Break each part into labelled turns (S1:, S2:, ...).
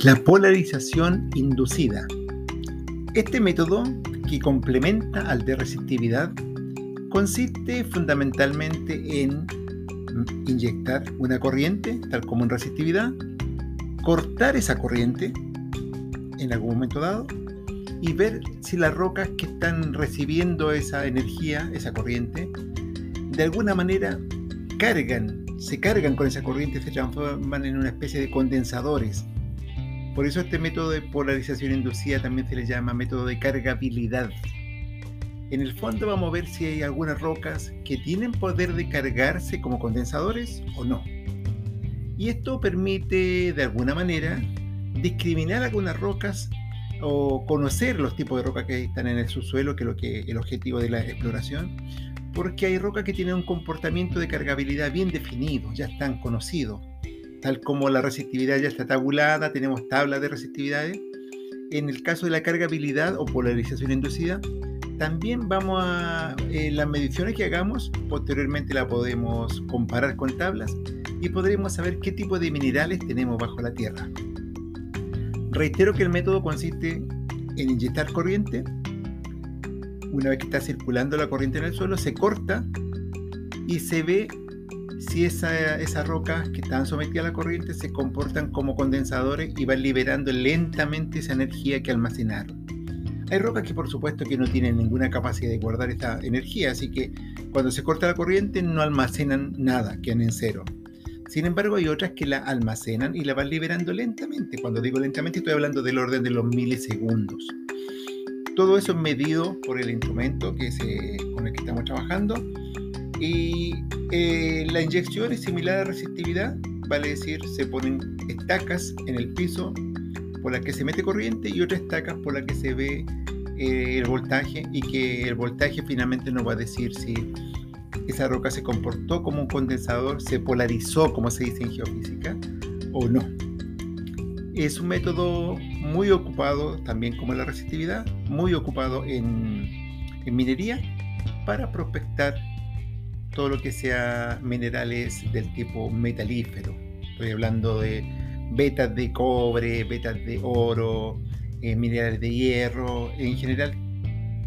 S1: La polarización inducida. Este método, que complementa al de resistividad, consiste fundamentalmente en inyectar una corriente, tal como en resistividad, cortar esa corriente en algún momento dado y ver si las rocas que están recibiendo esa energía, esa corriente, de alguna manera cargan, se cargan con esa corriente, se transforman en una especie de condensadores por eso este método de polarización inducida también se le llama método de cargabilidad. En el fondo vamos a ver si hay algunas rocas que tienen poder de cargarse como condensadores o no. Y esto permite de alguna manera discriminar algunas rocas o conocer los tipos de rocas que están en el subsuelo, que es lo que el objetivo de la exploración, porque hay rocas que tienen un comportamiento de cargabilidad bien definido, ya están conocidos tal como la resistividad ya está tabulada, tenemos tablas de resistividades. En el caso de la cargabilidad o polarización inducida, también vamos a eh, las mediciones que hagamos, posteriormente la podemos comparar con tablas y podremos saber qué tipo de minerales tenemos bajo la tierra. Reitero que el método consiste en inyectar corriente. Una vez que está circulando la corriente en el suelo, se corta y se ve si esas rocas que están sometidas a la corriente se comportan como condensadores y van liberando lentamente esa energía que almacenaron. Hay rocas que por supuesto que no tienen ninguna capacidad de guardar esta energía, así que cuando se corta la corriente no almacenan nada, quedan en cero. Sin embargo, hay otras que la almacenan y la van liberando lentamente. Cuando digo lentamente estoy hablando del orden de los milisegundos. Todo eso es medido por el instrumento que se, con el que estamos trabajando y eh, la inyección es similar a resistividad, vale decir, se ponen estacas en el piso por las que se mete corriente y otras estacas por las que se ve eh, el voltaje y que el voltaje finalmente nos va a decir si esa roca se comportó como un condensador, se polarizó, como se dice en geofísica, o no. Es un método muy ocupado, también como la resistividad, muy ocupado en, en minería para prospectar todo lo que sea minerales del tipo metalífero. Estoy hablando de vetas de cobre, vetas de oro, eh, minerales de hierro, en general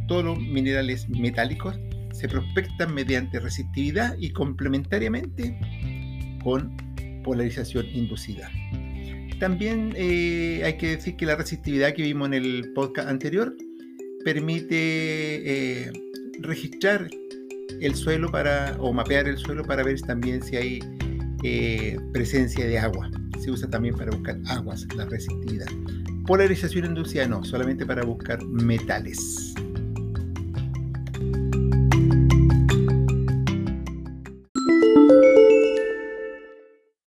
S1: todos los minerales metálicos se prospectan mediante resistividad y complementariamente con polarización inducida. También eh, hay que decir que la resistividad que vimos en el podcast anterior permite eh, registrar el suelo para, o mapear el suelo para ver también si hay eh, presencia de agua. Se usa también para buscar aguas, la resistividad. Polarización inducida no, solamente para buscar metales.